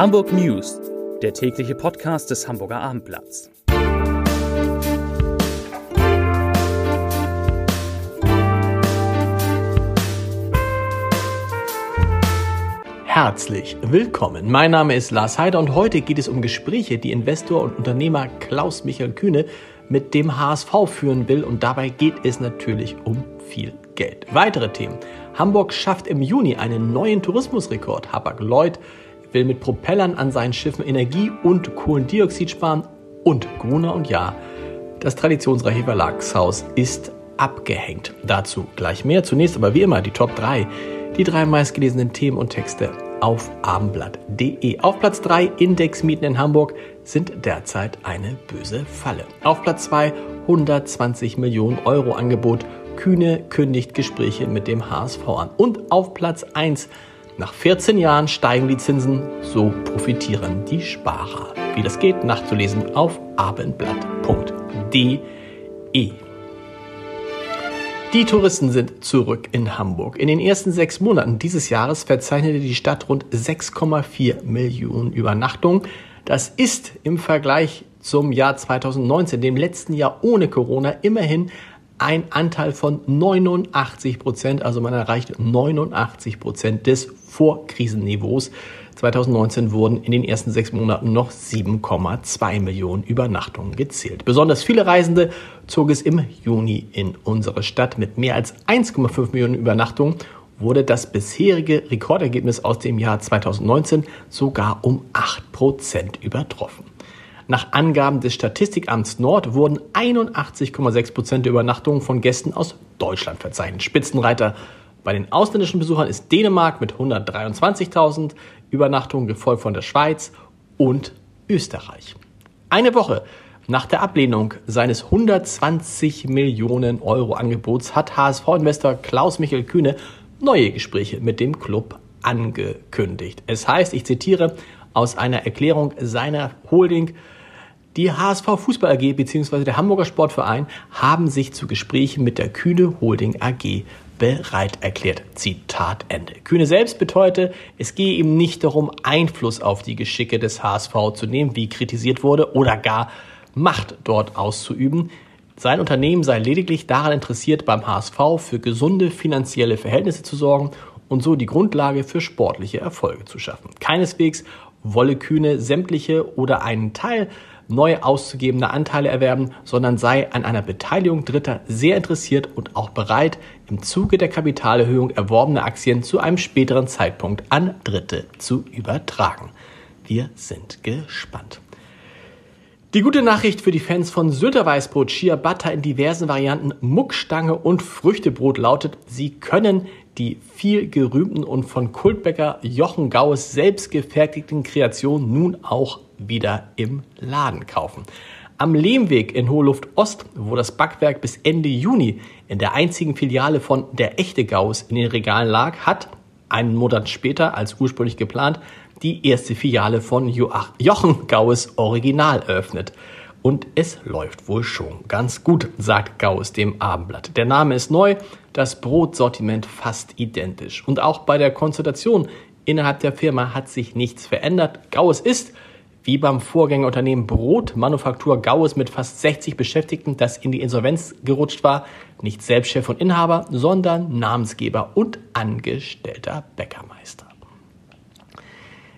Hamburg News, der tägliche Podcast des Hamburger Abendblatts. Herzlich willkommen. Mein Name ist Lars Heider und heute geht es um Gespräche, die Investor und Unternehmer Klaus Michael Kühne mit dem HSV führen will und dabei geht es natürlich um viel Geld. Weitere Themen. Hamburg schafft im Juni einen neuen Tourismusrekord. Hapag-Lloyd will mit Propellern an seinen Schiffen Energie und Kohlendioxid sparen und Gruner und Ja, das traditionsreiche Verlagshaus ist abgehängt. Dazu gleich mehr. Zunächst aber wie immer die Top 3, die drei meistgelesenen Themen und Texte auf abendblatt.de. Auf Platz 3 Indexmieten in Hamburg sind derzeit eine böse Falle. Auf Platz 2 120 Millionen Euro Angebot. Kühne kündigt Gespräche mit dem HSV an. Und auf Platz 1 nach 14 Jahren steigen die Zinsen, so profitieren die Sparer. Wie das geht, nachzulesen auf abendblatt.de. Die Touristen sind zurück in Hamburg. In den ersten sechs Monaten dieses Jahres verzeichnete die Stadt rund 6,4 Millionen Übernachtungen. Das ist im Vergleich zum Jahr 2019, dem letzten Jahr ohne Corona, immerhin ein Anteil von 89 Prozent. Also man erreicht 89 Prozent des Vorkrisenniveaus. 2019 wurden in den ersten sechs Monaten noch 7,2 Millionen Übernachtungen gezählt. Besonders viele Reisende zog es im Juni in unsere Stadt. Mit mehr als 1,5 Millionen Übernachtungen wurde das bisherige Rekordergebnis aus dem Jahr 2019 sogar um 8 Prozent übertroffen. Nach Angaben des Statistikamts Nord wurden 81,6 Prozent der Übernachtungen von Gästen aus Deutschland verzeichnet. Spitzenreiter bei den ausländischen Besuchern ist Dänemark mit 123.000 Übernachtungen, gefolgt von der Schweiz und Österreich. Eine Woche nach der Ablehnung seines 120 Millionen Euro Angebots hat HSV-Investor Klaus Michael Kühne neue Gespräche mit dem Club angekündigt. Es heißt, ich zitiere aus einer Erklärung seiner Holding, die HSV Fußball AG bzw. der Hamburger Sportverein haben sich zu Gesprächen mit der Kühne Holding AG bereit erklärt. Zitat Ende. Kühne selbst beteuerte, es gehe ihm nicht darum, Einfluss auf die Geschicke des HSV zu nehmen, wie kritisiert wurde, oder gar Macht dort auszuüben. Sein Unternehmen sei lediglich daran interessiert, beim HSV für gesunde finanzielle Verhältnisse zu sorgen und so die Grundlage für sportliche Erfolge zu schaffen. Keineswegs wolle Kühne sämtliche oder einen Teil neu auszugebende Anteile erwerben, sondern sei an einer Beteiligung Dritter sehr interessiert und auch bereit, im Zuge der Kapitalerhöhung erworbene Aktien zu einem späteren Zeitpunkt an Dritte zu übertragen. Wir sind gespannt. Die gute Nachricht für die Fans von Sylter Weißbrot, Ciabatta in diversen Varianten, Muckstange und Früchtebrot lautet, sie können die viel gerühmten und von Kultbäcker Jochen Gaues selbst gefertigten Kreationen nun auch wieder im Laden kaufen. Am Lehmweg in Hoheluft Ost, wo das Backwerk bis Ende Juni in der einzigen Filiale von Der Echte Gauss in den Regalen lag, hat einen Monat später als ursprünglich geplant die erste Filiale von Jochen Gaues Original eröffnet. Und es läuft wohl schon ganz gut, sagt Gauss dem Abendblatt. Der Name ist neu, das Brotsortiment fast identisch. Und auch bei der Konsultation innerhalb der Firma hat sich nichts verändert. Gauss ist, wie beim Vorgängerunternehmen Brotmanufaktur Gauss mit fast 60 Beschäftigten, das in die Insolvenz gerutscht war, nicht selbst Chef und Inhaber, sondern Namensgeber und angestellter Bäckermeister.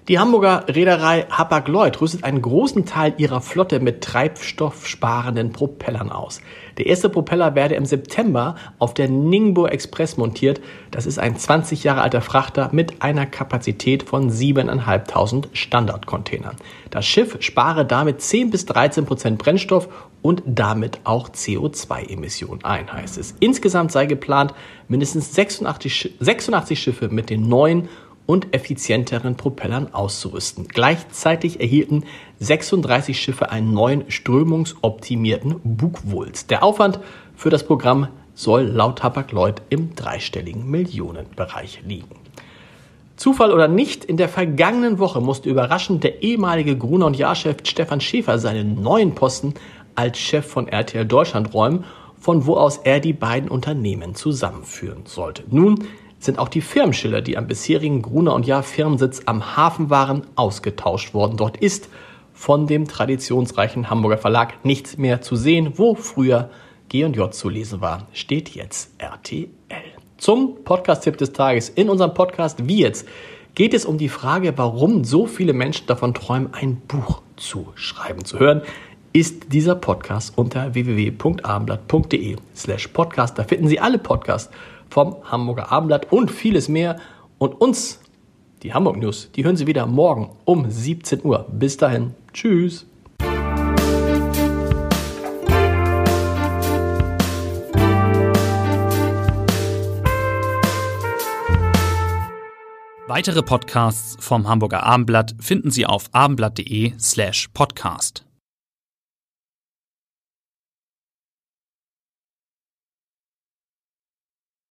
Die Hamburger Reederei Hapag-Lloyd rüstet einen großen Teil ihrer Flotte mit treibstoffsparenden Propellern aus. Der erste Propeller werde im September auf der Ningbo Express montiert. Das ist ein 20 Jahre alter Frachter mit einer Kapazität von 7.500 Standardcontainern. Das Schiff spare damit 10 bis 13 Prozent Brennstoff und damit auch CO2-Emissionen ein, heißt es. Insgesamt sei geplant, mindestens 86, 86 Schiffe mit den neuen und effizienteren Propellern auszurüsten. Gleichzeitig erhielten 36 Schiffe einen neuen strömungsoptimierten Bugwulst. Der Aufwand für das Programm soll laut Hapag-Lloyd im dreistelligen Millionenbereich liegen. Zufall oder nicht, in der vergangenen Woche musste überraschend der ehemalige Gruner und Jahrchef Stefan Schäfer seinen neuen Posten als Chef von RTL Deutschland räumen, von wo aus er die beiden Unternehmen zusammenführen sollte. Nun sind auch die Firmenschilder, die am bisherigen Gruner und Jahr Firmensitz am Hafen waren, ausgetauscht worden. Dort ist von dem traditionsreichen Hamburger Verlag nichts mehr zu sehen, wo früher G&J zu lesen war, steht jetzt RTL. Zum Podcast-Tipp des Tages in unserem Podcast Wie jetzt geht es um die Frage, warum so viele Menschen davon träumen, ein Buch zu schreiben. Zu hören ist dieser Podcast unter www.abendblatt.de slash podcast. Da finden Sie alle Podcasts vom Hamburger Abendblatt und vieles mehr. Und uns, die Hamburg News, die hören Sie wieder morgen um 17 Uhr. Bis dahin. Tschüss. Weitere Podcasts vom Hamburger Abendblatt finden Sie auf abendblatt.de slash podcast.